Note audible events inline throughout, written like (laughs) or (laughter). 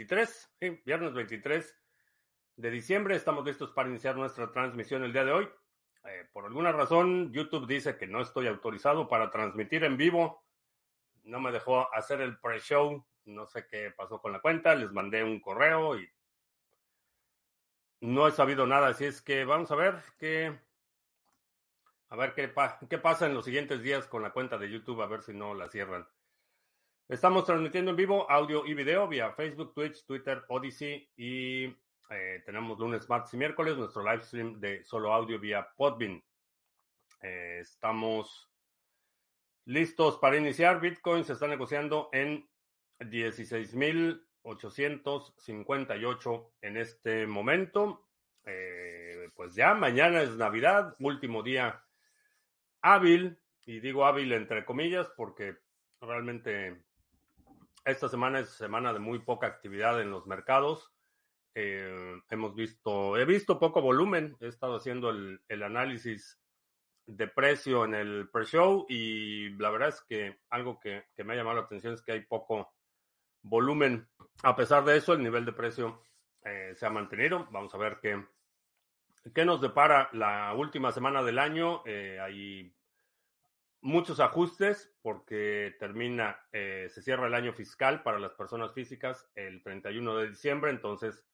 23, sí, viernes 23 de diciembre. Estamos listos para iniciar nuestra transmisión el día de hoy. Eh, por alguna razón, YouTube dice que no estoy autorizado para transmitir en vivo. No me dejó hacer el pre-show. No sé qué pasó con la cuenta. Les mandé un correo y no he sabido nada. Así es que vamos a ver qué, a ver qué pasa en los siguientes días con la cuenta de YouTube. A ver si no la cierran. Estamos transmitiendo en vivo audio y video vía Facebook, Twitch, Twitter, Odyssey y eh, tenemos lunes, martes y miércoles nuestro live stream de solo audio vía Podbean. Eh, estamos listos para iniciar. Bitcoin se está negociando en 16.858 en este momento. Eh, pues ya mañana es Navidad, último día hábil, y digo hábil entre comillas porque realmente esta semana es semana de muy poca actividad en los mercados. Eh, hemos visto, he visto poco volumen. He estado haciendo el, análisis de precio en el pre-show y la verdad es que algo que, me ha llamado la atención es que hay poco volumen. A pesar de eso, el nivel de precio eh, se ha mantenido. Vamos a ver qué, qué nos depara la última semana del año. Eh, hay muchos ajustes porque termina, eh, se cierra el año fiscal para las personas físicas el 31 de diciembre, entonces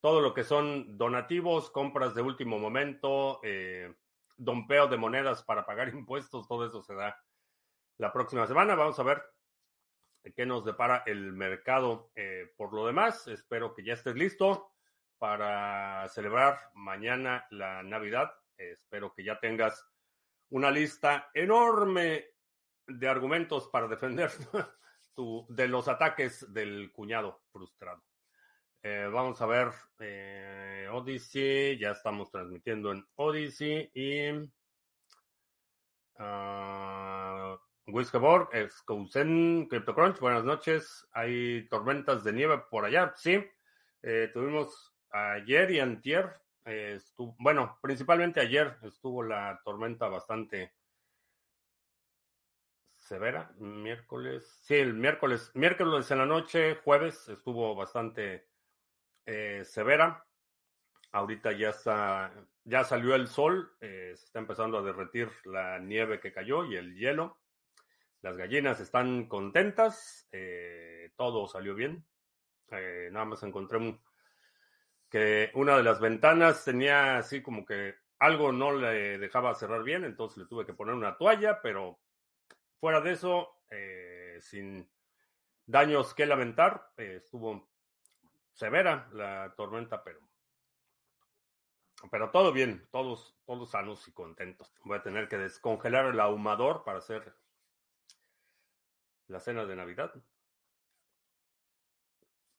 todo lo que son donativos, compras de último momento, eh, dompeo de monedas para pagar (laughs) impuestos, todo eso se da la próxima semana. Vamos a ver qué nos depara el mercado. Eh, por lo demás, espero que ya estés listo para celebrar mañana la Navidad. espero que ya tengas una lista enorme de argumentos para defender (laughs) de los ataques del cuñado frustrado. Eh, vamos a ver eh, Odyssey, ya estamos transmitiendo en Odyssey y uh, Whiskaborg, CryptoCrunch, buenas noches. Hay tormentas de nieve por allá, sí. Eh, tuvimos ayer y antier estuvo, bueno, principalmente ayer estuvo la tormenta bastante severa. Miércoles, sí, el miércoles, miércoles en la noche, jueves estuvo bastante eh, severa. Ahorita ya está, ya salió el sol, eh, se está empezando a derretir la nieve que cayó y el hielo. Las gallinas están contentas, eh, todo salió bien. nada más encontré un, que una de las ventanas tenía así como que algo no le dejaba cerrar bien, entonces le tuve que poner una toalla, pero fuera de eso, eh, sin daños que lamentar, eh, estuvo severa la tormenta, pero pero todo bien, todos, todos sanos y contentos. Voy a tener que descongelar el ahumador para hacer la cena de Navidad.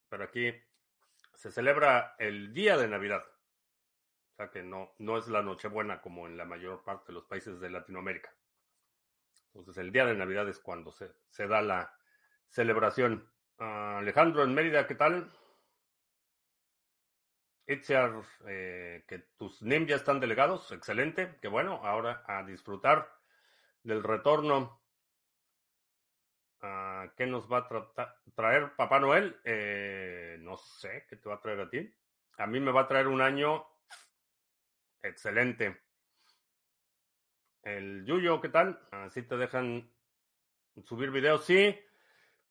Pero aquí se celebra el día de Navidad. O sea que no, no es la Nochebuena como en la mayor parte de los países de Latinoamérica. Entonces el día de Navidad es cuando se, se da la celebración. Alejandro en Mérida, ¿qué tal? Itziar, eh, que tus NIM ya están delegados, excelente, que bueno, ahora a disfrutar del retorno ¿Qué nos va a traer Papá Noel? Eh, no sé qué te va a traer a ti. A mí me va a traer un año excelente. El Yuyo, ¿qué tal? Así te dejan subir videos. Sí,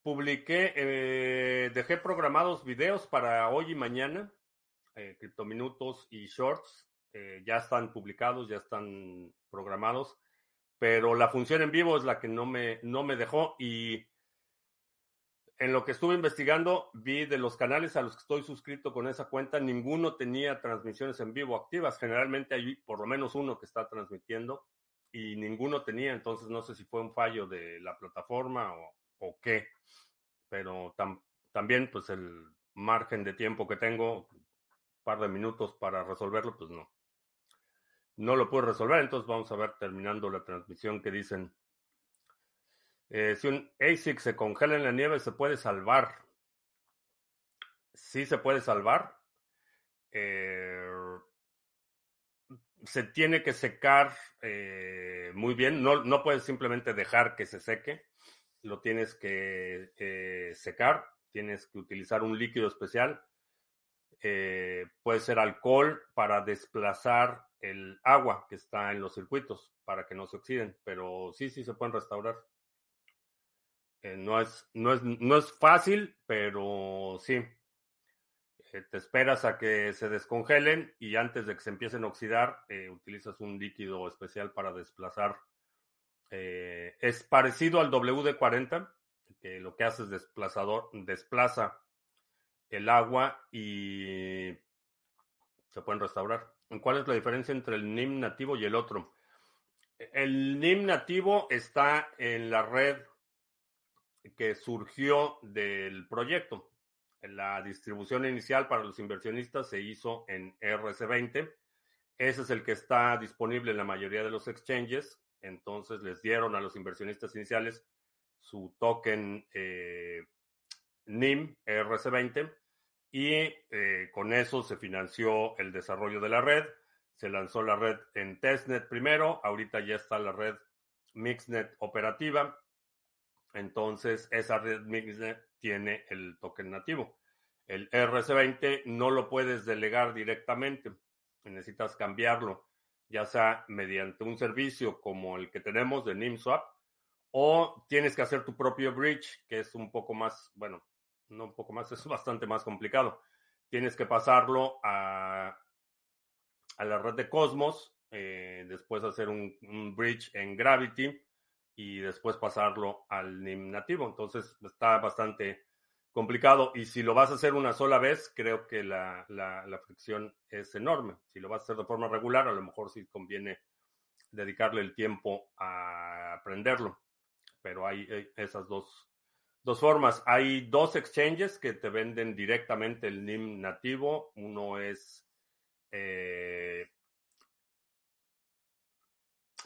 publiqué, eh, dejé programados videos para hoy y mañana. Eh, criptominutos y shorts ya están publicados, ya están programados pero la función en vivo es la que no me, no me dejó y en lo que estuve investigando vi de los canales a los que estoy suscrito con esa cuenta, ninguno tenía transmisiones en vivo activas. Generalmente hay por lo menos uno que está transmitiendo y ninguno tenía, entonces no sé si fue un fallo de la plataforma o, qué, pero también pues el margen de tiempo que tengo, un par de minutos para resolverlo, pues no no lo puedo resolver. Entonces vamos a ver terminando la transmisión que dicen. Eh, si un ASIC se congela en la nieve, ¿se puede salvar? Sí se puede salvar. Eh, se tiene que secar eh, muy bien. No, no, puedes simplemente dejar que se seque. Lo tienes que secar. tienes que utilizar un líquido especial. Puede ser alcohol para desplazar el agua que está en los circuitos para que no se oxiden, pero sí, sí se pueden restaurar. Eh, no, es, no, es, no es fácil, pero sí. Eh, te esperas a que se descongelen y antes de que se empiecen a oxidar, eh, utilizas un líquido especial para desplazar. es parecido al WD-40, que lo que hace es desplazador, desplaza el agua y se pueden restaurar. ¿Cuál es la diferencia entre el NIM nativo y el otro? El NIM nativo está en la red que surgió del proyecto. La distribución inicial para los inversionistas se hizo en RC20. Ese es el que está disponible en la mayoría de los exchanges. Entonces les dieron a los inversionistas iniciales su token eh, NIM RC20 y eh, con eso se financió el desarrollo de la red. Se lanzó la red en testnet primero, ahorita ya está la red Mixnet operativa. Entonces, esa red Mixnet tiene el token nativo. El RC20 no lo puedes delegar directamente, necesitas cambiarlo, ya sea mediante un servicio como el que tenemos de NIMSwap, o tienes que hacer tu propio bridge, que es un poco más, bueno, no un poco más, (laughs) es bastante más complicado. Tienes que pasarlo a, a la red de Cosmos, eh, después hacer un, bridge en Gravity y después pasarlo al NIM nativo. Entonces está bastante complicado y si lo vas a hacer una sola vez, creo que la, la, la, fricción es enorme. Si lo vas a hacer de forma regular, a lo mejor sí conviene dedicarle el tiempo a aprenderlo. Pero hay esas dos dos formas. Hay dos exchanges que te venden directamente el NIM nativo. Uno es eh,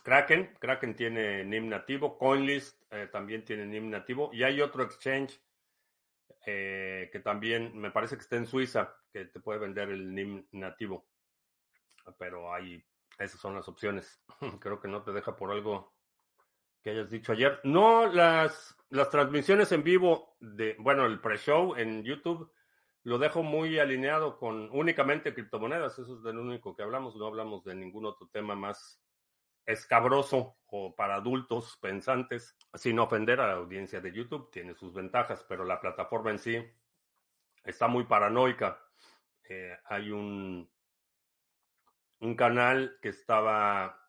Kraken. Kraken tiene NIM nativo. CoinList eh, también tiene NIM nativo. Y hay otro exchange eh, que también me parece que está en Suiza, que te puede vender el NIM nativo. Pero hay, esas son las opciones. (laughs) Creo que no te deja por algo que hayas dicho ayer. No, las, las transmisiones en vivo de, bueno, el pre-show en YouTube lo dejo muy alineado con únicamente criptomonedas. Eso es de lo único que hablamos. No hablamos de ningún otro tema más escabroso o para adultos pensantes, sin ofender a la audiencia de YouTube. Tiene sus ventajas, pero la plataforma en sí está muy paranoica. Eh, hay un, un canal que estaba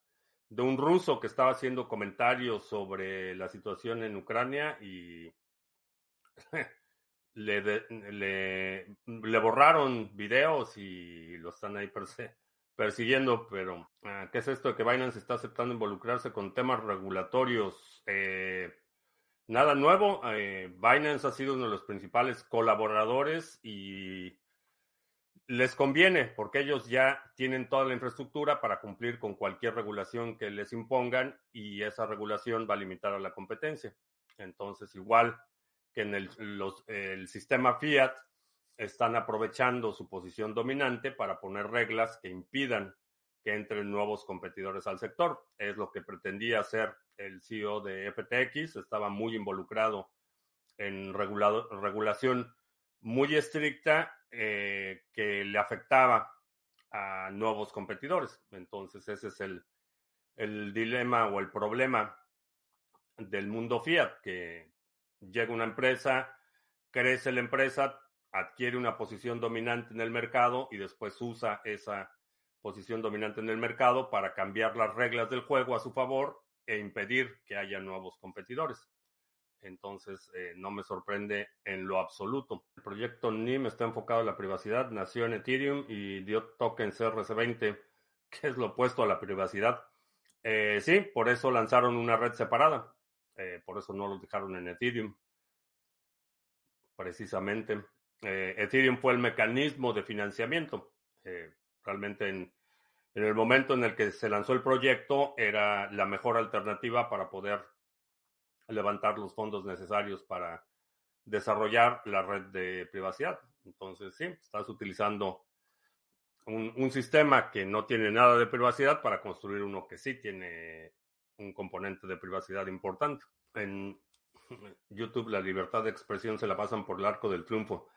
de un ruso que estaba haciendo comentarios sobre la situación en Ucrania y (laughs) le, le, borraron videos y lo están ahí persiguiendo, pero ah, ¿qué es esto de que Binance está aceptando involucrarse con temas regulatorios? Eh, nada nuevo, eh, Binance ha sido uno de los principales colaboradores y les conviene porque ellos ya tienen toda la infraestructura para cumplir con cualquier regulación que les impongan y esa regulación va a limitar a la competencia. Entonces, igual que en el, sistema Fiat, están aprovechando su posición dominante para poner reglas que impidan que entren nuevos competidores al sector. Es lo que pretendía hacer el CEO de FTX, estaba muy involucrado en regulación muy estricta eh, que le afectaba a nuevos competidores. Entonces ese es el, el dilema o el problema del mundo fiat, que llega una empresa, crece la empresa, adquiere una posición dominante en el mercado y después usa esa posición dominante en el mercado para cambiar las reglas del juego a su favor e impedir que haya nuevos competidores. Entonces, eh, no me sorprende en lo absoluto. El proyecto NIM está enfocado en la privacidad, nació en Ethereum y dio tokens (laughs) RC20, que es lo opuesto a la privacidad. Eh, sí, por eso lanzaron una red separada. Eh, por eso no lo dejaron en Ethereum. Precisamente. Ethereum fue el mecanismo de financiamiento. realmente en, en el momento en el que se lanzó el proyecto era la mejor alternativa para poder levantar los fondos necesarios para desarrollar la red de privacidad. Entonces, sí, estás utilizando un, sistema que no tiene nada de privacidad para construir uno que sí tiene un componente de privacidad importante. En, (laughs) YouTube, la libertad de expresión se la pasan por el arco del triunfo.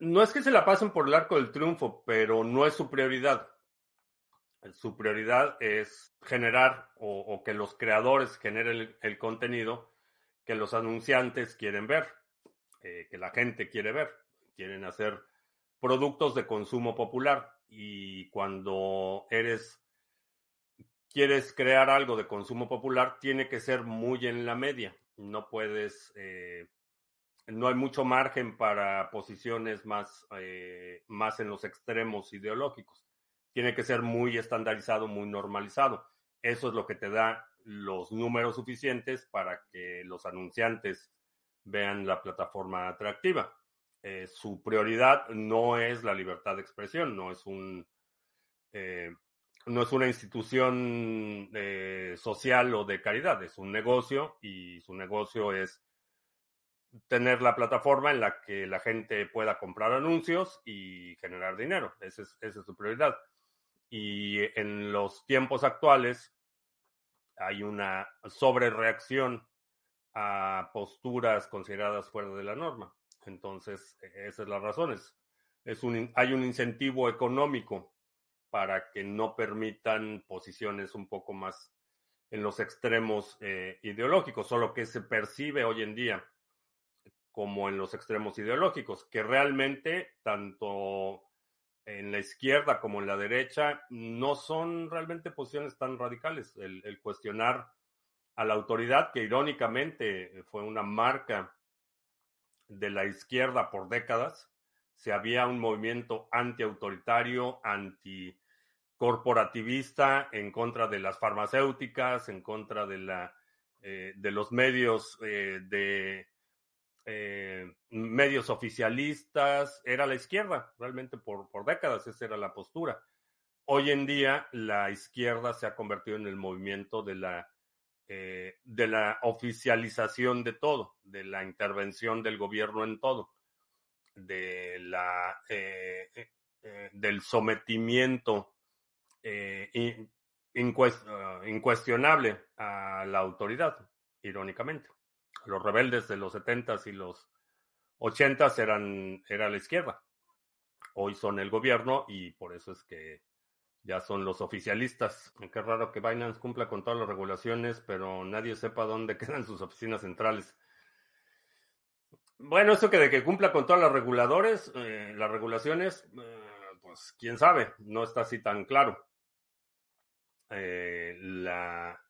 No es que se la pasen por el arco del triunfo, pero no es su prioridad. Su prioridad es generar o, que los creadores generen el, contenido que los anunciantes quieren ver, eh, que la gente quiere ver. Quieren hacer productos de consumo popular y cuando eres quieres crear algo de consumo popular tiene que ser muy en la media no puedes eh, no hay mucho margen para posiciones más eh, más en los extremos ideológicos tiene que ser muy estandarizado muy normalizado eso es lo que te da los números suficientes para que los anunciantes vean la plataforma atractiva eh, su prioridad no es la libertad de expresión, no es un eh, no es una institución eh, social o de caridad, es un negocio y su negocio es tener la plataforma en la que la gente pueda comprar anuncios y generar dinero. Esa es, esa es su prioridad. Y en los tiempos actuales hay una sobrereacción a posturas consideradas fuera de la norma. Entonces, e-, esa es la razón. Es, un, hay un incentivo económico para que no permitan posiciones un poco más en los extremos eh, ideológicos, solo que se percibe hoy en día como en los extremos ideológicos, que realmente tanto en la izquierda como en la derecha no son realmente posiciones tan radicales. el cuestionar a la autoridad, que irónicamente fue una marca de la izquierda por décadas, si había un movimiento antiautoritario, anticorporativista, en contra de las farmacéuticas, en contra de, la, eh, de los medios eh, de eh, medios oficialistas, era la izquierda, realmente por, por décadas esa era la postura. Hoy en día la izquierda se ha convertido en el movimiento de la eh, de la oficialización de todo, de la intervención del gobierno en todo, de la, eh, del sometimiento incuestionable a la autoridad, irónicamente. Los rebeldes de los 70s y los 80s eran era la izquierda. Hoy son el gobierno y por eso es que ya son los oficialistas. Qué raro que Binance cumpla con todas las regulaciones, pero nadie sepa dónde (laughs) quedan sus oficinas centrales. Bueno, eso que de que cumpla con todas las reguladores, eh, las regulaciones, eh, pues quién sabe, no está así tan claro. Eh, la,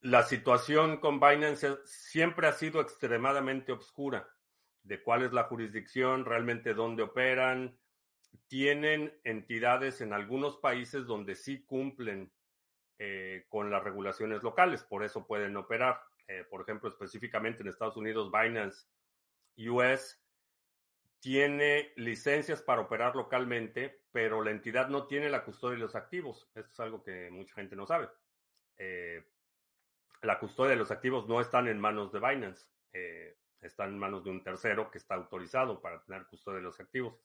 la situación con Binance siempre ha sido extremadamente oscura de cuál es la jurisdicción, realmente dónde operan, tienen entidades en algunos países donde sí cumplen eh, con las regulaciones locales, por eso pueden operar. Eh, por ejemplo, específicamente en Estados Unidos, Binance US tiene licencias para operar localmente, pero la entidad no tiene la custodia de los activos. Esto es algo que mucha gente no sabe. Eh, la custodia de los activos no están en manos de Binance, están en manos de un tercero que está autorizado para tener custodia de los activos.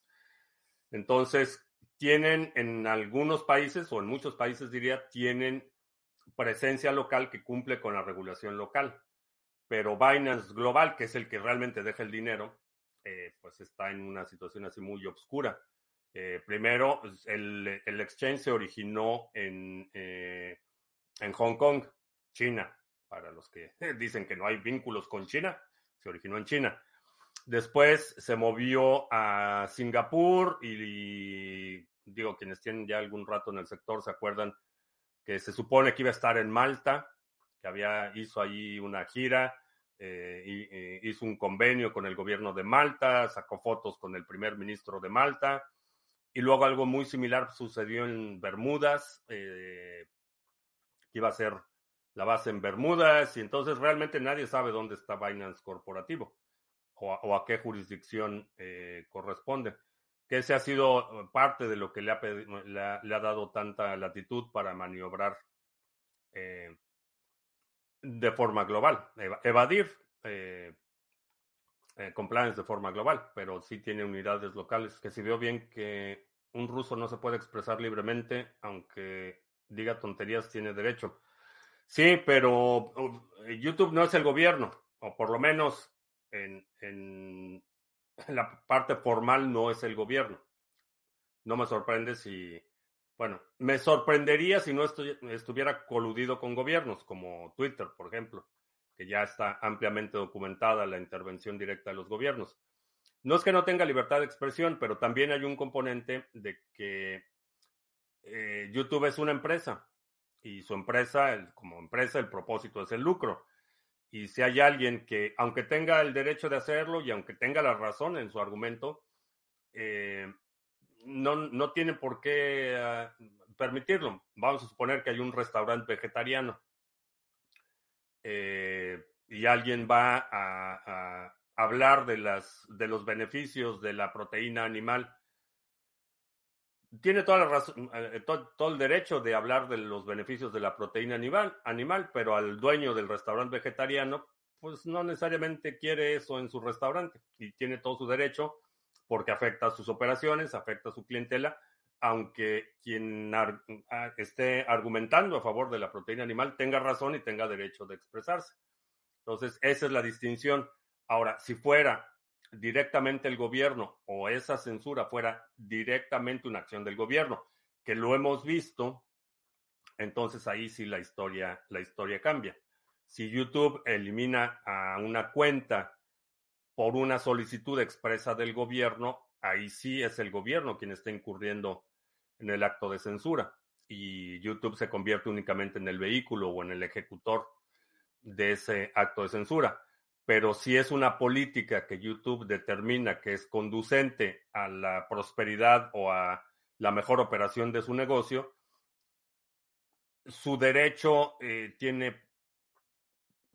Entonces, tienen en algunos países, o en muchos países diría, tienen presencia local que cumple con la regulación local. Pero Binance Global, que es el que realmente deja el dinero, eh, pues está en una situación así muy oscura. Eh, primero, el, el, exchange se originó en, eh, en Hong Kong, China. Para los que (laughs) dicen que no hay vínculos con China, se originó en China. Después se movió a Singapur y, digo, quienes tienen ya algún rato en el sector se acuerdan que se supone que iba a estar en Malta, que había hizo allí una gira, eh, hizo un convenio con el gobierno de Malta, sacó fotos con el primer ministro de Malta, y luego algo muy similar sucedió en Bermudas, eh, que iba a ser la base en Bermudas, y entonces realmente nadie sabe dónde está Binance Corporativo o a, qué jurisdicción eh, corresponde. Que ese ha sido eh, parte de lo que le ha, le ha, dado tanta latitud para maniobrar eh, de forma global, evadir eh, compliance de forma global, pero sí tiene unidades locales, que si veo bien que un ruso no se puede expresar libremente, aunque diga tonterías, tiene derecho. Sí, pero uh, YouTube no es el gobierno. o por lo menos en, (laughs) en la parte formal no es el gobierno. No me sorprende si, bueno, me sorprendería si no estuviera coludido con gobiernos como Twitter, por ejemplo, que ya está ampliamente documentada la intervención directa de los gobiernos. No es que no tenga libertad de expresión, pero también hay un componente de que eh, YouTube es una empresa y su empresa, como empresa, el propósito es el lucro. Y si hay alguien que, aunque tenga el derecho de hacerlo y aunque tenga la razón en su argumento, eh, no, no, tiene por qué ah, permitirlo. Vamos a suponer que hay un restaurante vegetariano eh, y alguien va a, hablar de, las, de los beneficios de la proteína animal tiene toda la razón, eh, todo, el derecho de hablar de los beneficios de la proteína animal, animal, pero al dueño del restaurante vegetariano, pues no necesariamente quiere eso en su restaurante y tiene todo su derecho porque afecta a sus operaciones, afecta a su clientela, aunque quien esté argumentando a favor de la proteína animal tenga razón y tenga derecho de expresarse. Entonces, esa es la distinción. Ahora, si fuera directamente el gobierno o esa censura fuera directamente una acción del gobierno, que lo hemos visto, entonces ahí sí la historia, la historia cambia. Si YouTube elimina a una cuenta por una solicitud expresa del gobierno, ahí sí es el gobierno quien está incurriendo en el acto de censura y YouTube se convierte únicamente en el vehículo o en el ejecutor de ese acto de censura pero si es una política que YouTube determina que es conducente a la prosperidad o a la mejor operación de su negocio, su derecho eh, tiene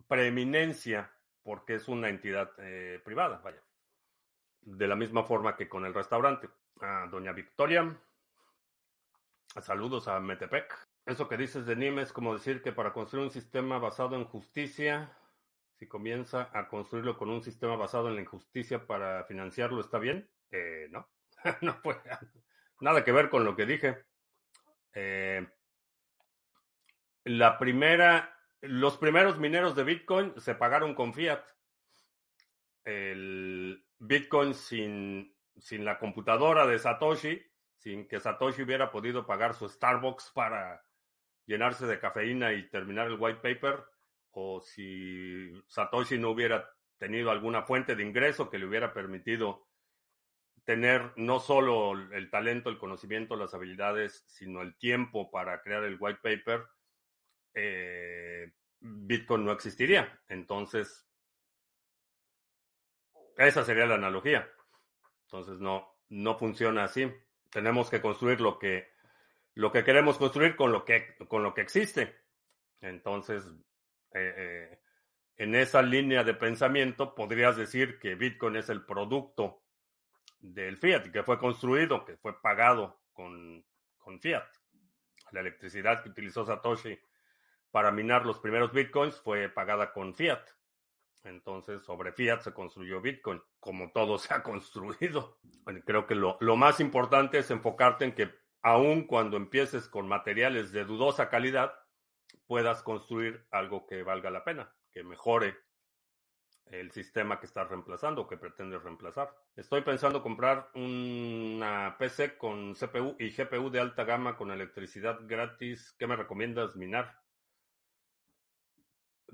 preeminencia porque es una entidad eh, privada, vaya. De la misma forma que con el restaurante. A doña Victoria, saludos a Metepec. Eso que dices de NIM es como decir que para construir un sistema basado en justicia si comienza a construirlo con un sistema basado en la injusticia para financiarlo, ¿está bien? Eh, no, (laughs) no puede. Nada que ver con lo que dije. Eh, la primera, los primeros mineros de Bitcoin se pagaron con fiat. El Bitcoin sin, sin la computadora de Satoshi, sin que Satoshi hubiera podido pagar su Starbucks para llenarse de cafeína y terminar el white paper, o si Satoshi no hubiera tenido alguna fuente de ingreso que le hubiera permitido tener no solo el talento, el conocimiento, las habilidades, sino el tiempo para crear el white paper, eh, Bitcoin no existiría. Entonces, esa sería la analogía. Entonces, no, no funciona así. Tenemos que construir lo que, lo que queremos construir con lo que, con lo que existe. Entonces, eh, eh, en esa línea de pensamiento podrías decir que Bitcoin es el producto del fiat, que fue construido, que fue pagado con, con fiat. La electricidad que utilizó Satoshi para minar los primeros Bitcoins fue pagada con fiat. Entonces, sobre fiat se construyó Bitcoin, como todo (laughs) se ha construido. creo que lo, lo más importante es enfocarte en que aun cuando empieces con materiales de dudosa calidad, puedas construir algo que valga la pena, que mejore el sistema que estás reemplazando o que pretendes reemplazar. Estoy pensando comprar una PC con CPU y GPU de alta gama con electricidad gratis. ¿Qué me recomiendas minar?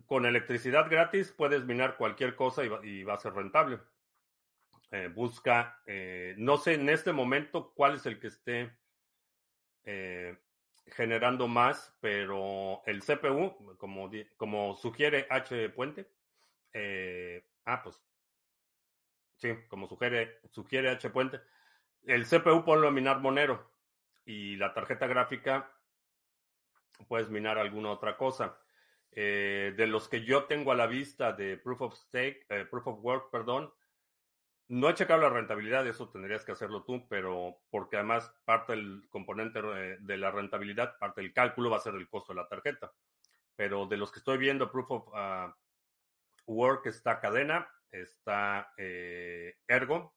Con electricidad gratis puedes minar cualquier cosa y va, a ser rentable. Eh, busca, eh, no sé en este momento cuál es el que esté eh, generando más, pero el CPU, como, como sugiere H Puente, eh, ah, pues, sí, como sugiere, sugiere H Puente, el CPU ponlo a minar Monero y la tarjeta gráfica puedes minar alguna otra cosa. Eh, de los que yo tengo a la vista de Proof of Stake, eh, Proof of Work, perdón, no he checado la rentabilidad, eso tendrías que hacerlo tú, pero porque además parte del componente de la rentabilidad, parte del cálculo va a ser el costo de la tarjeta. Pero de los que estoy viendo, Proof of ah, Work está Cadena, está eh, Ergo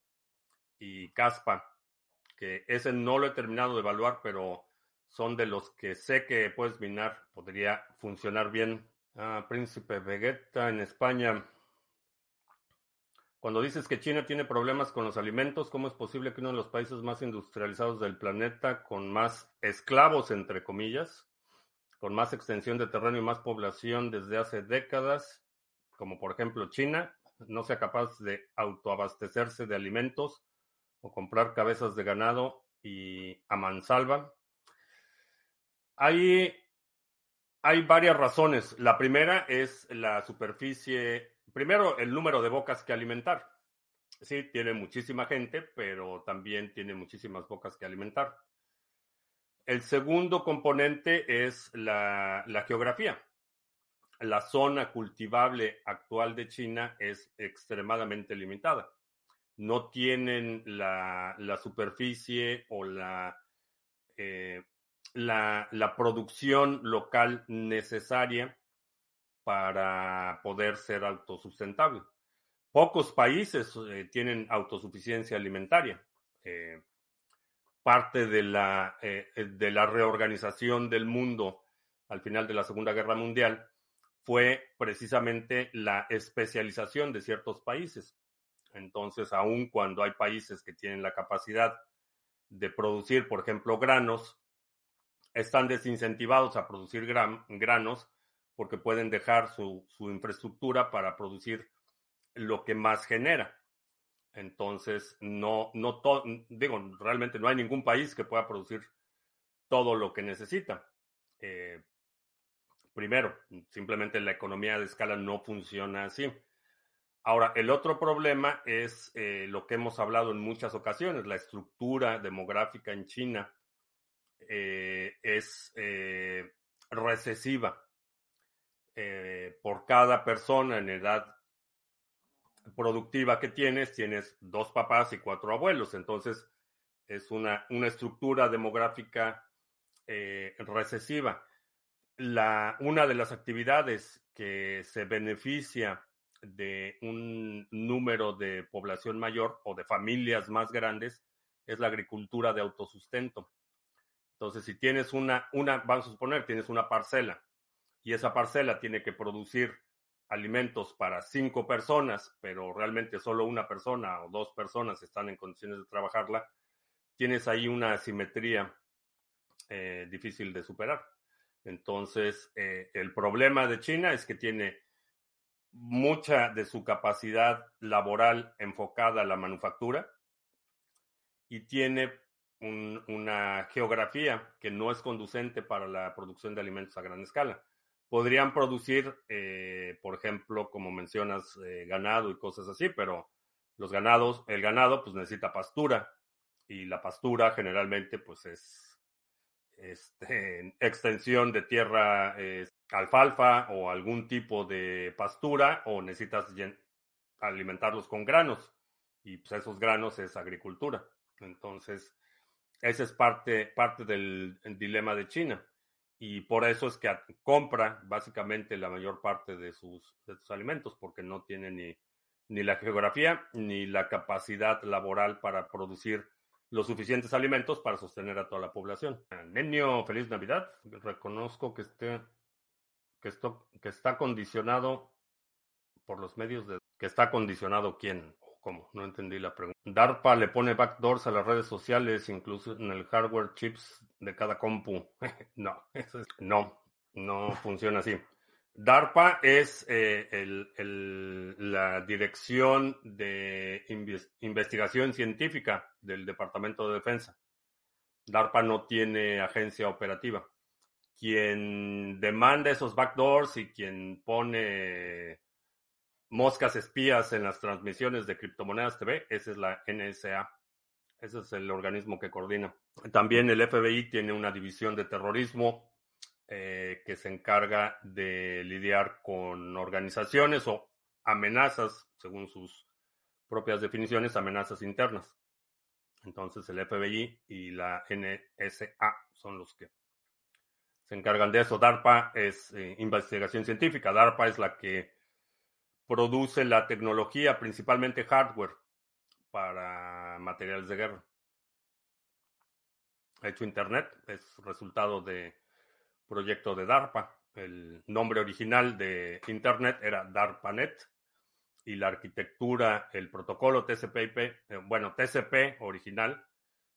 y Caspa, que ese no lo he terminado de evaluar, pero son de los que sé que puedes minar, podría funcionar bien. Ah, Príncipe Vegeta en España. Cuando dices que China tiene problemas con los alimentos, ¿cómo es posible que uno de los países más industrializados del planeta, con más esclavos, entre comillas, con más extensión de terreno y más población desde hace décadas, como por ejemplo China, no sea capaz de autoabastecerse de alimentos o comprar cabezas de ganado y a mansalva? Hay, hay varias razones. La primera es la superficie primero, el número de bocas que alimentar. Sí, tiene muchísima gente, pero también tiene muchísimas bocas que alimentar. El segundo componente es la, geografía. La zona cultivable actual de China es extremadamente limitada. No tienen la, superficie o la, eh, la producción local necesaria para poder ser autosustentable. Pocos países eh, tienen autosuficiencia alimentaria. Eh, parte de la, eh, de la reorganización del mundo al final de la Segunda Guerra Mundial fue precisamente la especialización de ciertos países. Entonces, aun cuando hay países que tienen la capacidad de producir, por ejemplo, granos, están desincentivados a producir granos porque pueden dejar su, infraestructura para producir lo que más genera. Entonces, no, no digo, realmente no hay ningún país que pueda producir todo lo que necesita. Eh, primero, simplemente la economía de escala no funciona así. Ahora, el otro problema es eh, lo que hemos hablado en muchas ocasiones, la estructura demográfica en China eh, es recesiva. Eh, por cada persona en edad productiva que tienes, tienes dos papás y cuatro abuelos. Entonces, es una, una estructura demográfica eh, recesiva. La, una de las actividades que se beneficia de un número de población mayor o de familias más grandes es la agricultura de autosustento. Entonces, si tienes una, una, vamos a suponer, tienes una parcela y esa parcela tiene que producir alimentos para cinco personas, pero realmente solo una persona o dos personas están en condiciones de trabajarla, tienes ahí una asimetría eh, difícil de superar. Entonces, eh, el problema de China es que tiene mucha de su capacidad laboral enfocada a la manufactura y tiene una geografía que no es conducente para la producción de alimentos a gran escala podrían producir, eh, por ejemplo, como mencionas, eh, ganado y cosas así, pero los ganados, el ganado pues necesita pastura y la pastura generalmente pues es este, (laughs) extensión de tierra alfalfa o algún tipo de pastura o necesitas alimentarlos con granos y pues esos granos es agricultura. Entonces, ese es parte, parte del dilema de China y por eso es que compra básicamente la mayor parte de sus, sus alimentos, porque no tiene ni, ni la geografía ni la capacidad laboral para producir los suficientes alimentos para sostener a toda la población. Nenio, feliz Navidad. Reconozco que, esté, que, esto, que está condicionado por los medios de... que está condicionado quién cómo, no entendí la pregunta. DARPA le pone backdoors a las redes sociales, incluso en el hardware chips de cada compu. (laughs) no, eso no, no funciona así. DARPA es eh, la dirección de investigación científica del Departamento de Defensa. DARPA no tiene agencia operativa. Quien demanda esos backdoors y quien pone moscas espías en las transmisiones de criptomonedas TV, esa es la NSA. Ese es el organismo que coordina. También el FBI tiene una división de terrorismo eh, que se encarga de lidiar con organizaciones o amenazas, según sus propias definiciones, amenazas internas. Entonces el FBI y la NSA son los que se encargan de eso. DARPA es eh, investigación científica. DARPA es la que produce la tecnología, principalmente hardware, para materiales de guerra. Hecho Internet es resultado de proyecto de DARPA. El nombre original de Internet era DARPANET y la arquitectura, el protocolo TCP/IP, eh, bueno, TCP original,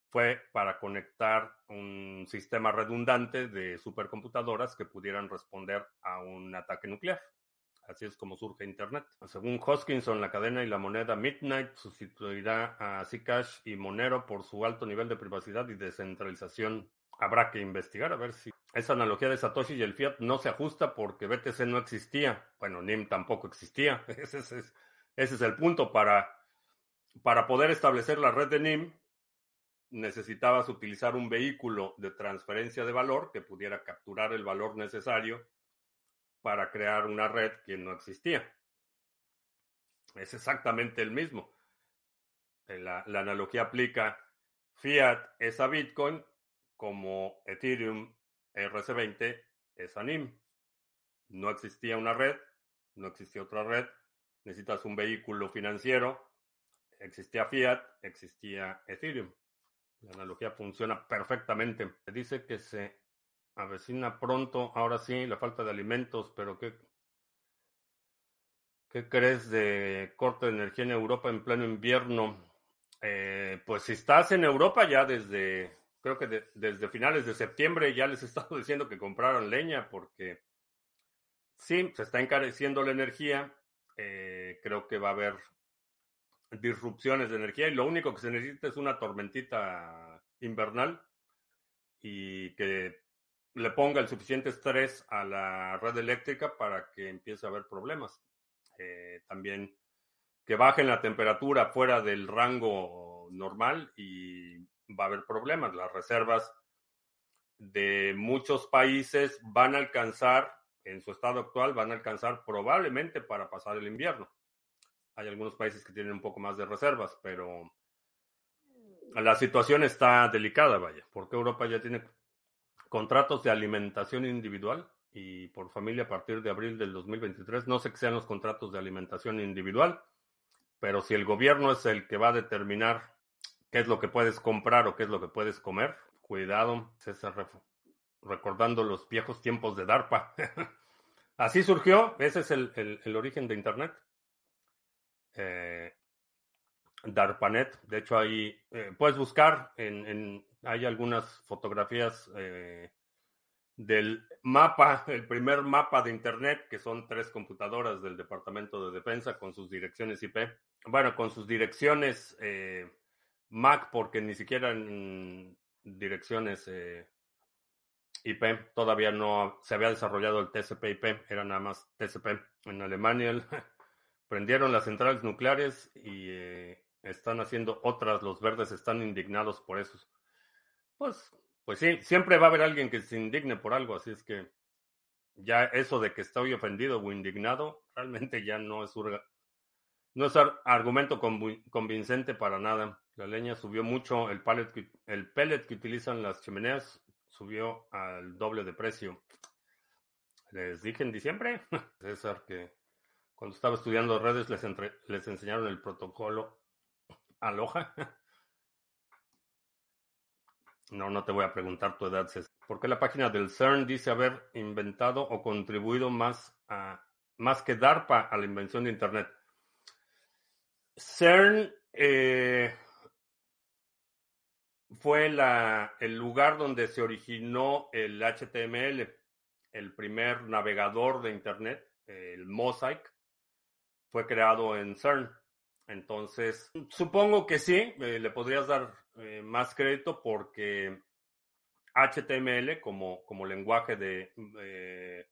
fue para conectar un sistema redundante de supercomputadoras que pudieran responder a un ataque nuclear. Así es como surge Internet. Según Hoskinson, la cadena y la moneda Midnight sustituirá a Zcash y Monero por su alto nivel de privacidad y descentralización. Habrá que investigar a ver si esa analogía de Satoshi y el Fiat no se ajusta porque BTC no existía. Bueno, NIM tampoco existía. (laughs) Ese es, el punto. Para, para poder establecer la red de NIM, necesitabas utilizar un vehículo de transferencia de valor que pudiera capturar el valor necesario para crear una red que no existía. Es exactamente el mismo. La, la analogía aplica fiat es a Bitcoin como Ethereum RC20 es a NIM. No existía una red, no existía otra red, necesitas un vehículo financiero, existía fiat, existía Ethereum. La analogía funciona perfectamente. Dice que se avecina pronto, ahora sí, la falta de alimentos, pero ¿qué, qué crees de corte de energía en Europa en pleno invierno? Eh, pues si estás en Europa ya desde, creo que desde finales de septiembre ya les he estado (laughs) diciendo que compraran leña porque sí, se está encareciendo la energía. Eh, creo que va a haber disrupciones de energía y lo único que se necesita es una tormentita invernal y que le ponga el suficiente estrés a la red eléctrica para que empiece a haber problemas. Eh, también que bajen la temperatura fuera del rango normal y va a haber problemas. Las reservas de muchos países van a alcanzar, en su estado actual, van a alcanzar probablemente para pasar el invierno. Hay algunos países que tienen un poco más de reservas, pero la situación está delicada, vaya, porque Europa ya tiene contratos de alimentación individual y por familia a partir de abril del 2023. No sé qué sean los contratos de alimentación individual, pero si el gobierno es el que va a determinar qué es lo que puedes comprar o qué es lo que puedes comer, cuidado, César, recordando los viejos tiempos de DARPA. (laughs) Así surgió, ese es el origen de Internet eh, DARPANET. De hecho, ahí eh, puedes buscar, en, hay algunas fotografías eh, del mapa, el primer mapa de Internet, que son tres computadoras del Departamento de Defensa con sus direcciones IP. Bueno, con sus direcciones eh, MAC, porque ni siquiera en direcciones IP todavía no se había desarrollado el TCP/IP, era nada más TCP. En Alemania (laughs) Prendieron las centrales nucleares y eh, están haciendo otras. Los verdes están indignados por eso. Pues, pues sí, siempre va a haber alguien que se indigne por algo, así es que ya eso de que estoy ofendido o indignado (laughs) realmente ya no es, no es argumento convincente para nada. La leña subió mucho, el, pellet que, el pellet que utilizan las chimeneas subió al doble de precio. Les dije en diciembre, (laughs) César, que cuando estaba estudiando redes les, les enseñaron el protocolo Aloha. (laughs) No, no te voy a preguntar tu edad, César. ¿Por qué la página del CERN dice haber inventado o contribuido más, a, más que DARPA a la invención de Internet? CERN eh, fue la, el lugar donde se originó el HTML, el primer navegador de Internet, el Mosaic fue creado en CERN. Entonces, supongo que sí, eh, le podrías dar eh, más crédito porque HTML como, como lenguaje de eh,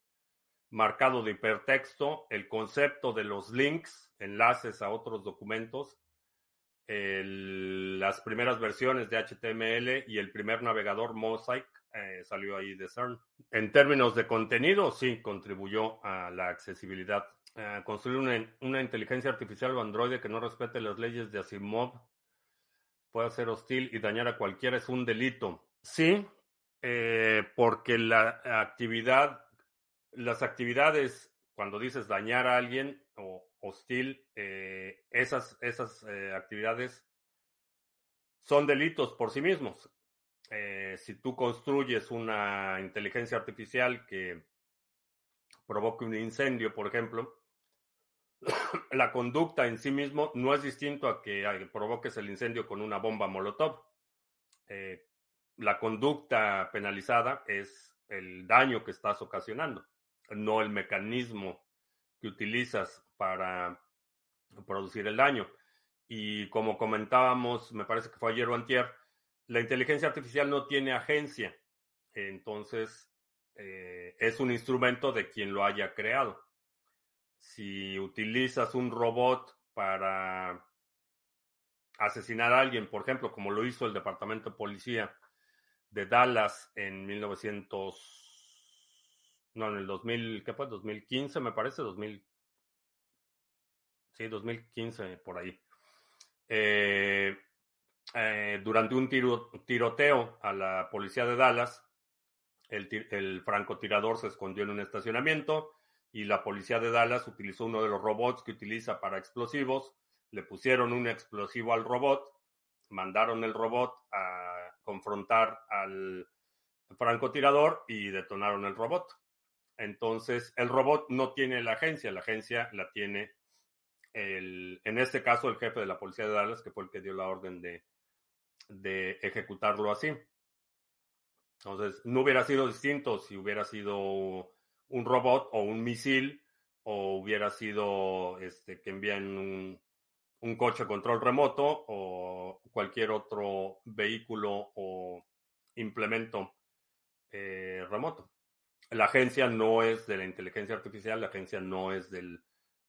marcado de hipertexto, el concepto de los links, enlaces a otros documentos, las primeras versiones de HTML y el primer navegador Mosaic salió ahí de CERN. En términos de contenido, sí, contribuyó a la accesibilidad eh, construir una, inteligencia artificial o androide que no respete las leyes de Asimov puede ser hostil y dañar a cualquiera es un delito. Sí, eh, porque la actividad, las actividades, cuando dices dañar a alguien o hostil, eh, esas, esas actividades son delitos por sí mismos. si tú construyes una inteligencia artificial que provoque un incendio, por ejemplo, (coughs) la conducta en sí mismo no es distinto a que provoques el incendio con una bomba molotov. Eh, la conducta penalizada es el daño que estás ocasionando, no el mecanismo que utilizas para producir el daño. Y como comentábamos, me parece que fue ayer o antier, la inteligencia artificial no tiene agencia. Entonces, eh, es un instrumento de quien lo haya creado. Si utilizas un robot para asesinar a alguien, por ejemplo, como lo hizo el Departamento de Policía de Dallas en 1900, no, en el 2000, ¿qué fue? 2015 me parece, 2000, sí, 2015 por ahí. Eh, eh, durante un tiroteo a la policía de Dallas, el, francotirador se escondió en un estacionamiento y la policía de Dallas utilizó uno de los robots que utiliza para explosivos, le pusieron un explosivo al robot, mandaron el robot a confrontar al francotirador y detonaron el robot. Entonces, el robot no tiene la agencia, la agencia la tiene el, en este caso, el jefe de la policía de Dallas, que fue el que dio la orden de, de ejecutarlo así. Entonces, no hubiera sido distinto si hubiera sido un robot o un misil o hubiera sido este, que envían un, un coche control remoto o cualquier otro vehículo o implemento eh, remoto. La agencia no es de la inteligencia artificial, la agencia no es del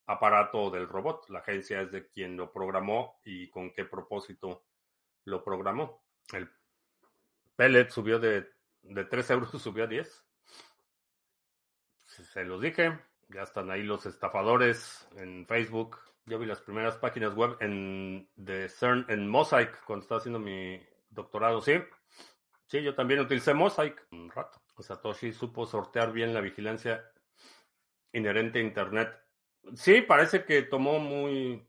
aparato del robot. La agencia es de quien lo programó y con qué propósito lo programó. El pellet subió de, de 3 euros, (laughs) subió a 10. Se los dije, ya están ahí los estafadores en Facebook. Yo vi las primeras páginas web en, de CERN en Mosaic cuando estaba haciendo mi doctorado, sí. Sí, yo también utilicé Mosaic un rato. Satoshi supo sortear bien la vigilancia inherente a Internet Sí, parece que tomó muy,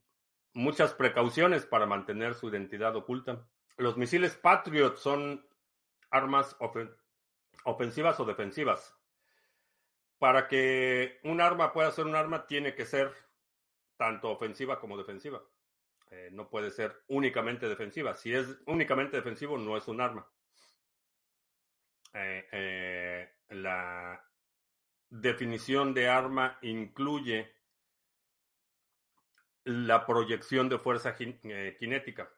muchas precauciones para mantener su identidad oculta. Los misiles Patriot son armas ofensivas o defensivas. Para que un arma pueda ser un arma, tiene que ser tanto ofensiva como defensiva. Eh, no puede ser únicamente defensiva. Si es únicamente defensivo, no es un arma. Eh, eh, la definición de arma incluye la proyección de fuerza cinética.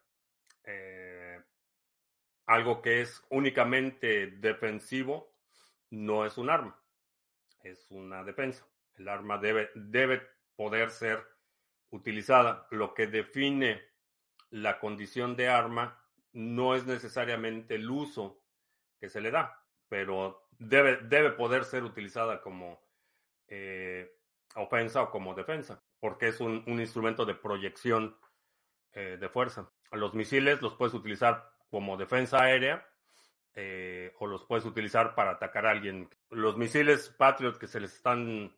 Algo que es únicamente defensivo no es un arma, es una defensa. El arma debe, debe poder ser utilizada. Lo que define la condición de arma no es necesariamente el uso que se le da, pero debe, debe poder ser utilizada como eh, ofensa o como defensa porque es un, instrumento de proyección eh, de fuerza. Los misiles los puedes utilizar como defensa aérea eh, o los puedes utilizar para atacar a alguien. Los misiles Patriot que se les están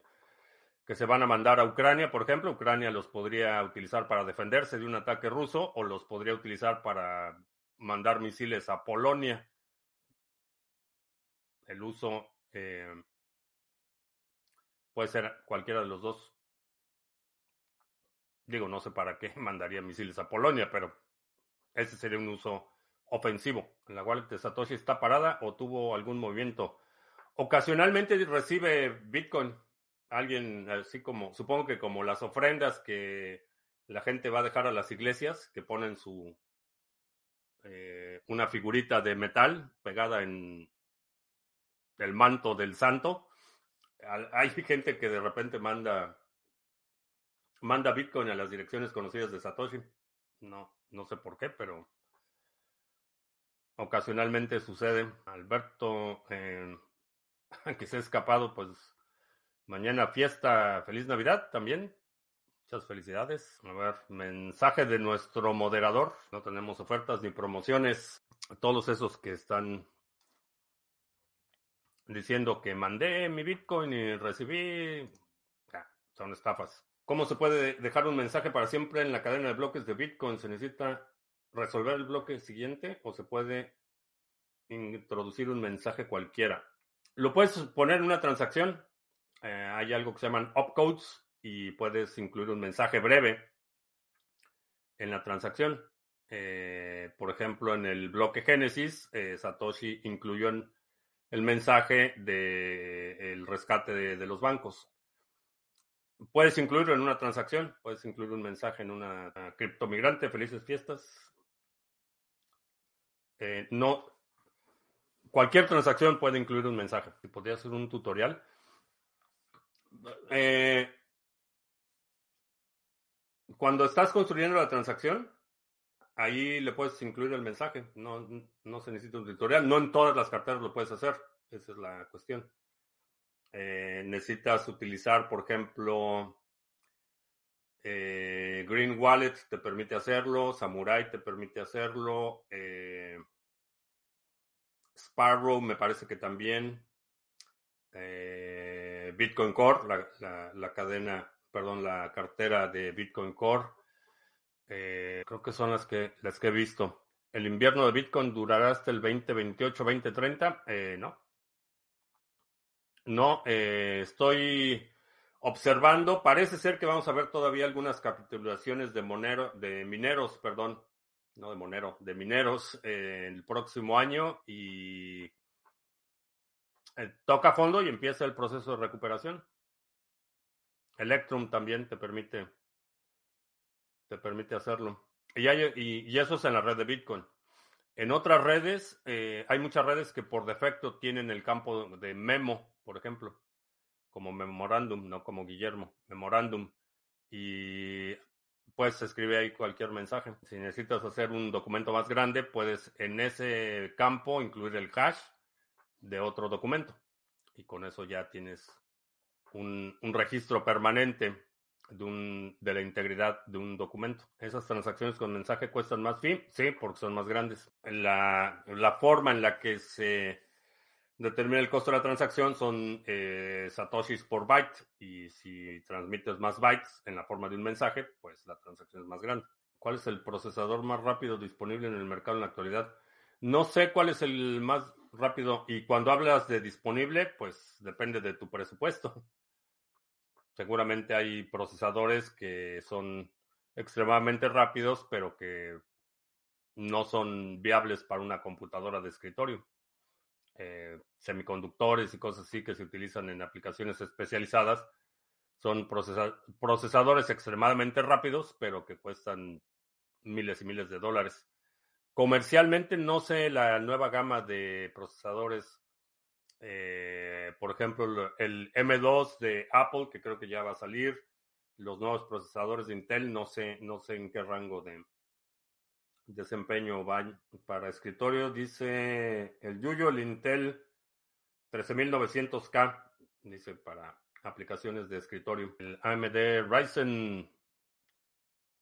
que se van a mandar a Ucrania, por ejemplo, Ucrania los podría utilizar para defenderse de un ataque ruso o los podría utilizar para mandar misiles a Polonia. El uso eh, puede ser cualquiera de los dos. Digo, no sé para qué (laughs) mandaría misiles a Polonia, pero ese sería un uso ofensivo. En la de Satoshi está parada o tuvo algún movimiento. Ocasionalmente recibe Bitcoin. Alguien, así como, supongo que como las ofrendas que la gente va a dejar a las iglesias, que ponen su eh, una figurita de metal pegada en el manto del santo. Hay gente que de repente manda manda Bitcoin a las direcciones conocidas de Satoshi. No, no sé por qué, pero ocasionalmente sucede. Alberto, eh, (laughs) que se ha escapado, pues mañana fiesta, feliz Navidad también. Muchas felicidades. A ver, mensaje de nuestro moderador. No tenemos ofertas ni promociones. Todos esos que están diciendo que mandé mi Bitcoin y recibí, son estafas. ¿Cómo se puede dejar un mensaje para siempre en la cadena de bloques de Bitcoin? ¿Se necesita resolver el bloque siguiente o se puede introducir un mensaje cualquiera? Lo puedes poner en una transacción. Eh, hay algo que se llaman opcodes y puedes incluir un mensaje breve en la transacción. Eh, por ejemplo, en el bloque Génesis, eh, Satoshi incluyó el mensaje de el rescate de, los bancos. Puedes incluirlo en una transacción, puedes incluir un mensaje en una criptomigrante, felices fiestas. Eh, no, cualquier transacción puede incluir un mensaje. Podría hacer un tutorial. cuando estás construyendo la transacción, ahí le puedes incluir el mensaje. No, no se necesita un tutorial. No en todas las carteras lo puedes hacer. Esa es la cuestión. Eh, necesitas utilizar, por ejemplo, eh, Green Wallet te permite hacerlo, Samurai te permite hacerlo, eh, Sparrow me parece que también, Bitcoin Core, la, cadena, perdón, la cartera de Bitcoin Core eh, creo que son las que, las que he visto. ¿El invierno de Bitcoin durará hasta el 2028, 2030? Eh, no. No, eh, estoy observando. Parece ser que vamos a ver todavía algunas capitulaciones de, monero, de mineros, perdón, no de monero, de mineros el próximo año y toca fondo y empieza el proceso de recuperación. Electrum también te permite te permite hacerlo. Y, y, eso es en la red de Bitcoin. En otras redes, eh, hay muchas redes que por defecto tienen el campo de memo, por ejemplo, como memorándum, no como Guillermo, memorándum. Y puedes escribir ahí cualquier mensaje. Si necesitas hacer un documento más grande, puedes en ese campo incluir el hash de otro documento. Y con eso ya tienes un, un registro permanente de, un, de la integridad de un documento. Esas transacciones con mensaje cuestan más fin, sí, porque son más grandes. La, la forma en la que se determina el costo de la transacción son eh, satoshis por byte y si transmites más bytes en la forma de un mensaje, pues la transacción es más grande. ¿Cuál es el procesador más rápido disponible en el mercado en la actualidad? No sé cuál es el más rápido y cuando hablas de disponible, pues depende de tu presupuesto. Seguramente hay procesadores que son extremadamente rápidos, pero que no son viables para una computadora de escritorio. Eh, semiconductores y cosas así que se utilizan en aplicaciones especializadas son procesadores extremadamente rápidos, pero que cuestan miles y miles de dólares. Comercialmente no sé la nueva gama de procesadores eh, por ejemplo, el M2 de Apple, que creo que ya va a salir, los nuevos procesadores de Intel, no no sé en qué rango de desempeño para escritorio. Dice el Yuyo, el Intel 13900K, dice para aplicaciones de escritorio. El AMD Ryzen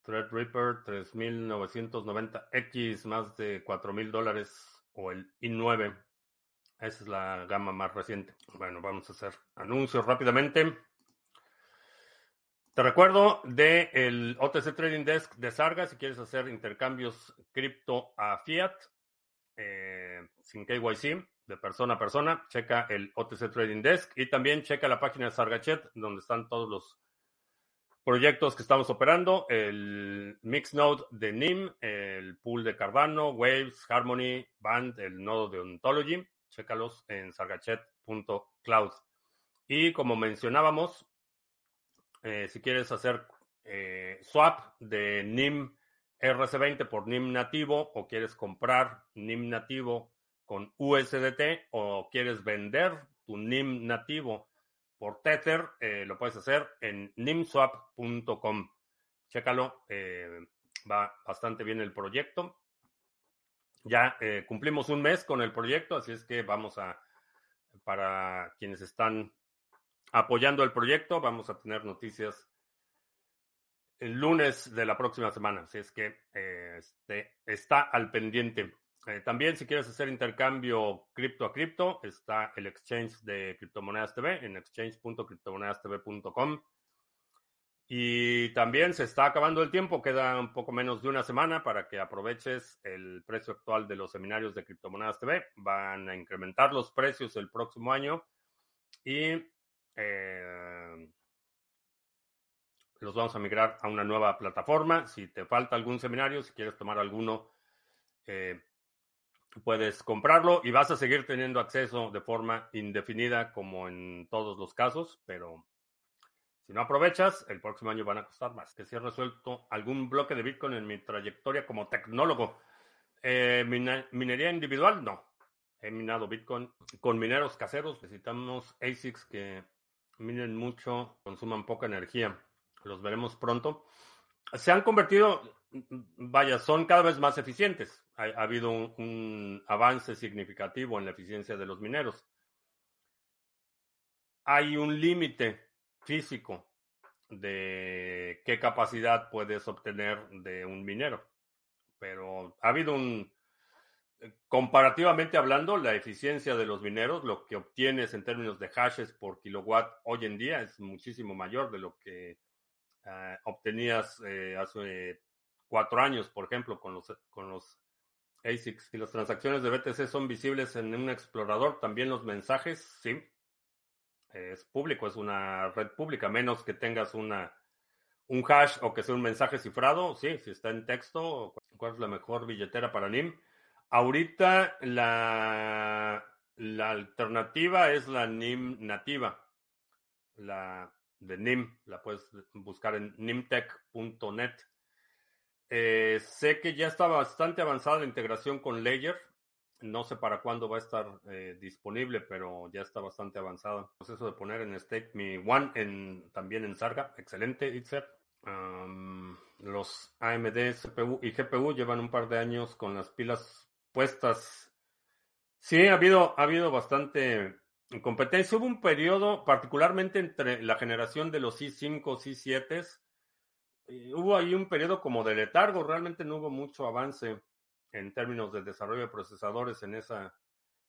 Threadripper 3990X, más de 4000 dólares, o el i9 esa es la gama más reciente. Bueno, vamos a hacer anuncios rápidamente. Te recuerdo del el OTC Trading Desk de Sarga si quieres hacer intercambios cripto a fiat eh, sin KYC de persona a persona. Checa el OTC Trading Desk y también checa la página de Sargachet donde están todos los proyectos que estamos operando. El Mixnode de NIM, el pool de Cardano, Waves, Harmony, Band, el nodo de Ontology chécalos en sargachet.cloud. Y como mencionábamos, eh, si quieres hacer eh, swap de NIM RC20 por NIM nativo o quieres comprar NIM nativo con USDT o quieres vender tu NIM nativo por Tether, eh, lo puedes hacer en nimswap.com. Chécalo, va bastante bien el proyecto. Ya cumplimos un mes con el proyecto, así es que vamos a, para quienes están apoyando el proyecto, vamos a tener noticias el lunes de la próxima semana, así es que eh, este, está al pendiente. Eh, también si quieres hacer intercambio cripto a cripto, está el exchange de criptomonedas TV en exchange.criptomonedastv.com. Y también se está acabando el tiempo, queda un poco menos de una semana para que aproveches el precio actual de los seminarios de Criptomonedas TV. Van a incrementar los precios el próximo año y eh, los vamos a migrar a una nueva plataforma. Si te falta algún seminario, si quieres tomar alguno, eh, puedes comprarlo y vas a seguir teniendo acceso de forma indefinida como en todos los casos, pero si no aprovechas, el próximo año van a costar más. Que si he resuelto algún bloque de Bitcoin en mi trayectoria como tecnólogo. Eh, minería individual, no. He minado Bitcoin con mineros caseros. Necesitamos ASICs que minen mucho, consuman poca energía. Los veremos pronto. Se han convertido, vaya, son cada vez más eficientes. Ha, habido un avance significativo en la eficiencia de los mineros. Hay un límite físico de qué capacidad puedes obtener de un minero. Pero ha habido un, comparativamente hablando, la eficiencia de los mineros, lo que obtienes en términos de hashes por kilowatt hoy en día es muchísimo mayor de lo que ah, obtenías eh, hace cuatro años, por ejemplo, con los, con los ASICs. Si las transacciones de BTC son visibles en un explorador, también los mensajes, sí, es público, es una red pública, menos que tengas una, un hash o que sea un mensaje cifrado. Sí, si está en texto, ¿cuál es la mejor billetera para NIM? Ahorita la, la alternativa es la NIM nativa, la de NIM, la puedes buscar en nimtech.net. Eh, sé que ya está bastante avanzada la integración con Ledger. No sé para cuándo va a estar eh, disponible, pero ya está bastante avanzado. El proceso de poner en stake mi One en, también en Sarga. Excelente, Itzer. los AMD, CPU y GPU llevan un par de años con las pilas puestas. Sí, ha habido, ha habido bastante competencia. Hubo un periodo, particularmente entre la generación de los i5, i7. hubo ahí un periodo como de letargo. Realmente no hubo mucho avance en términos de desarrollo de procesadores en, esa,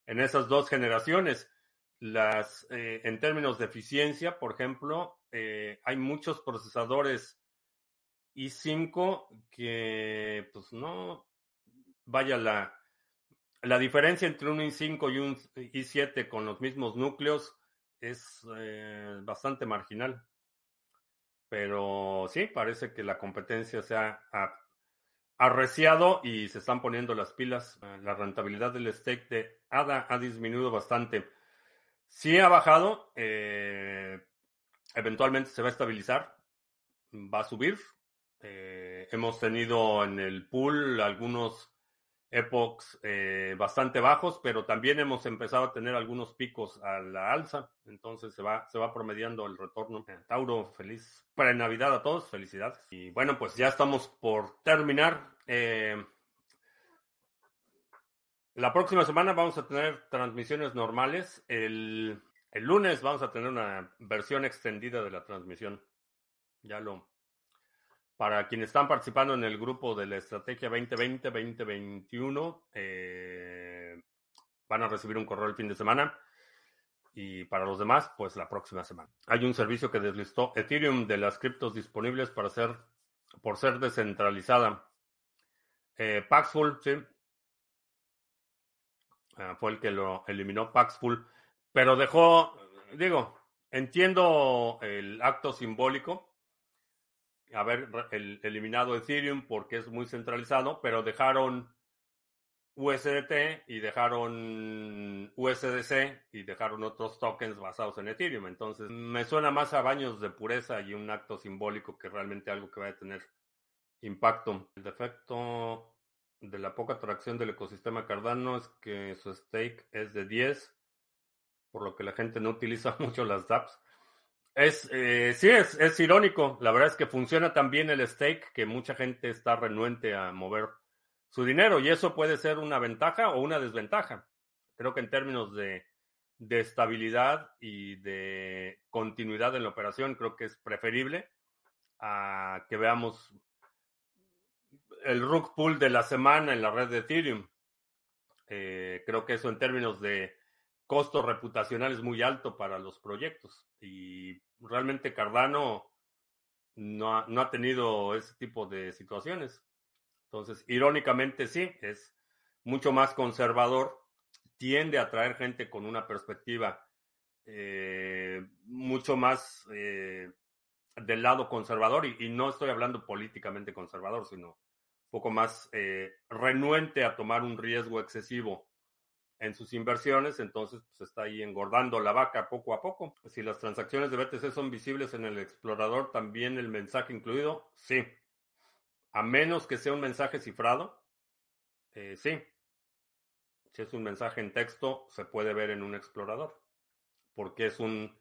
en esas dos generaciones. Las, eh, en términos de eficiencia, por ejemplo, eh, hay muchos procesadores i5 que, pues no, vaya la, la diferencia entre un i5 y un i7 con los mismos núcleos es eh, bastante marginal. Pero sí, parece que la competencia se ha arreciado y se están poniendo las pilas. Eh, la rentabilidad del stake de ADA ha disminuido bastante. Sí ha bajado, eh, eventualmente se va a estabilizar, va a subir. Hemos tenido en el pool algunos epochs eh, bastante bajos, pero también hemos empezado a tener algunos picos a la alza, entonces se va, se va promediando el retorno. Tauro, feliz pre-Navidad a todos, felicidades. Y bueno, pues ya estamos por terminar. Eh, la próxima semana vamos a tener transmisiones normales. El, el lunes vamos a tener una versión extendida de la transmisión. Ya lo, para quienes están participando en el grupo de la Estrategia 2020-2021, eh, van a recibir un correo el fin de semana. Y para los demás, pues la próxima semana. Hay un servicio que deslistó Ethereum de las criptos disponibles para ser, por ser descentralizada. Eh, Paxful, sí. Ah, fue el que lo eliminó Paxful. Pero dejó, digo, entiendo el acto simbólico haber eliminado Ethereum porque es muy centralizado, pero dejaron USDT y dejaron USDC y dejaron otros tokens basados en Ethereum. Entonces me suena más a baños de pureza y un acto simbólico que realmente algo que va a tener impacto. El defecto de la poca atracción del ecosistema Cardano es que su stake es de 10, por lo que la gente no utiliza (laughs) mucho las dApps. Es, eh, sí, es, es irónico. La verdad es que funciona tan bien el stake que mucha gente está renuente a mover su dinero y eso puede ser una ventaja o una desventaja. Creo que en términos de, de estabilidad y de continuidad en la operación, creo que es preferible a que veamos el rug pull de la semana en la red de Ethereum. Eh, creo que eso en términos de costo reputacional es muy alto para los proyectos y realmente Cardano no ha, no ha tenido ese tipo de situaciones. Entonces, irónicamente sí, es mucho más conservador, tiende a atraer gente con una perspectiva eh, mucho más eh, del lado conservador, y, no estoy hablando políticamente conservador, sino un poco más eh, renuente a tomar un riesgo excesivo en sus inversiones, entonces pues está ahí engordando la vaca poco a poco. Si las transacciones de BTC son visibles en el explorador, también el mensaje incluido, sí. A menos que sea un mensaje cifrado, eh, sí. Si es un mensaje en texto, se puede ver en un explorador, porque es un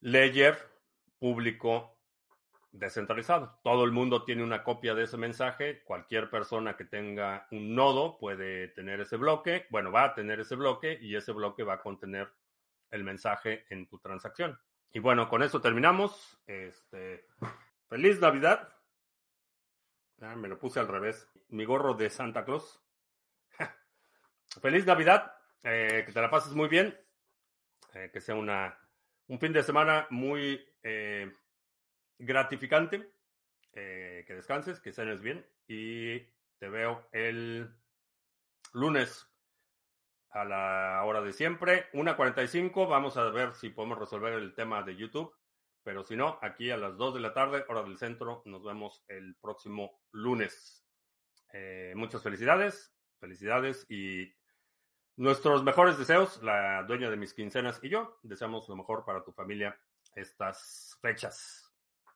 ledger público descentralizado. Todo el mundo tiene una copia de ese mensaje. Cualquier persona que tenga un nodo puede tener ese bloque. Bueno, va a tener ese bloque y ese bloque va a contener el mensaje en tu transacción. Y bueno, con eso terminamos. Este, feliz Navidad. Ah, me lo puse al revés. Mi gorro de Santa Claus. (laughs) feliz Navidad. Eh, que te la pases muy bien. Eh, que sea una, un fin de semana muy eh, gratificante. Eh, que descanses, que cenes bien y te veo el lunes a la hora de siempre, 1.45. Vamos a ver si podemos resolver el tema de YouTube. Pero si no, aquí a las 2 de la tarde, hora del centro, nos vemos el próximo lunes. Eh, muchas felicidades, felicidades y nuestros mejores deseos. La dueña de mis quincenas y yo deseamos lo mejor para tu familia estas fechas.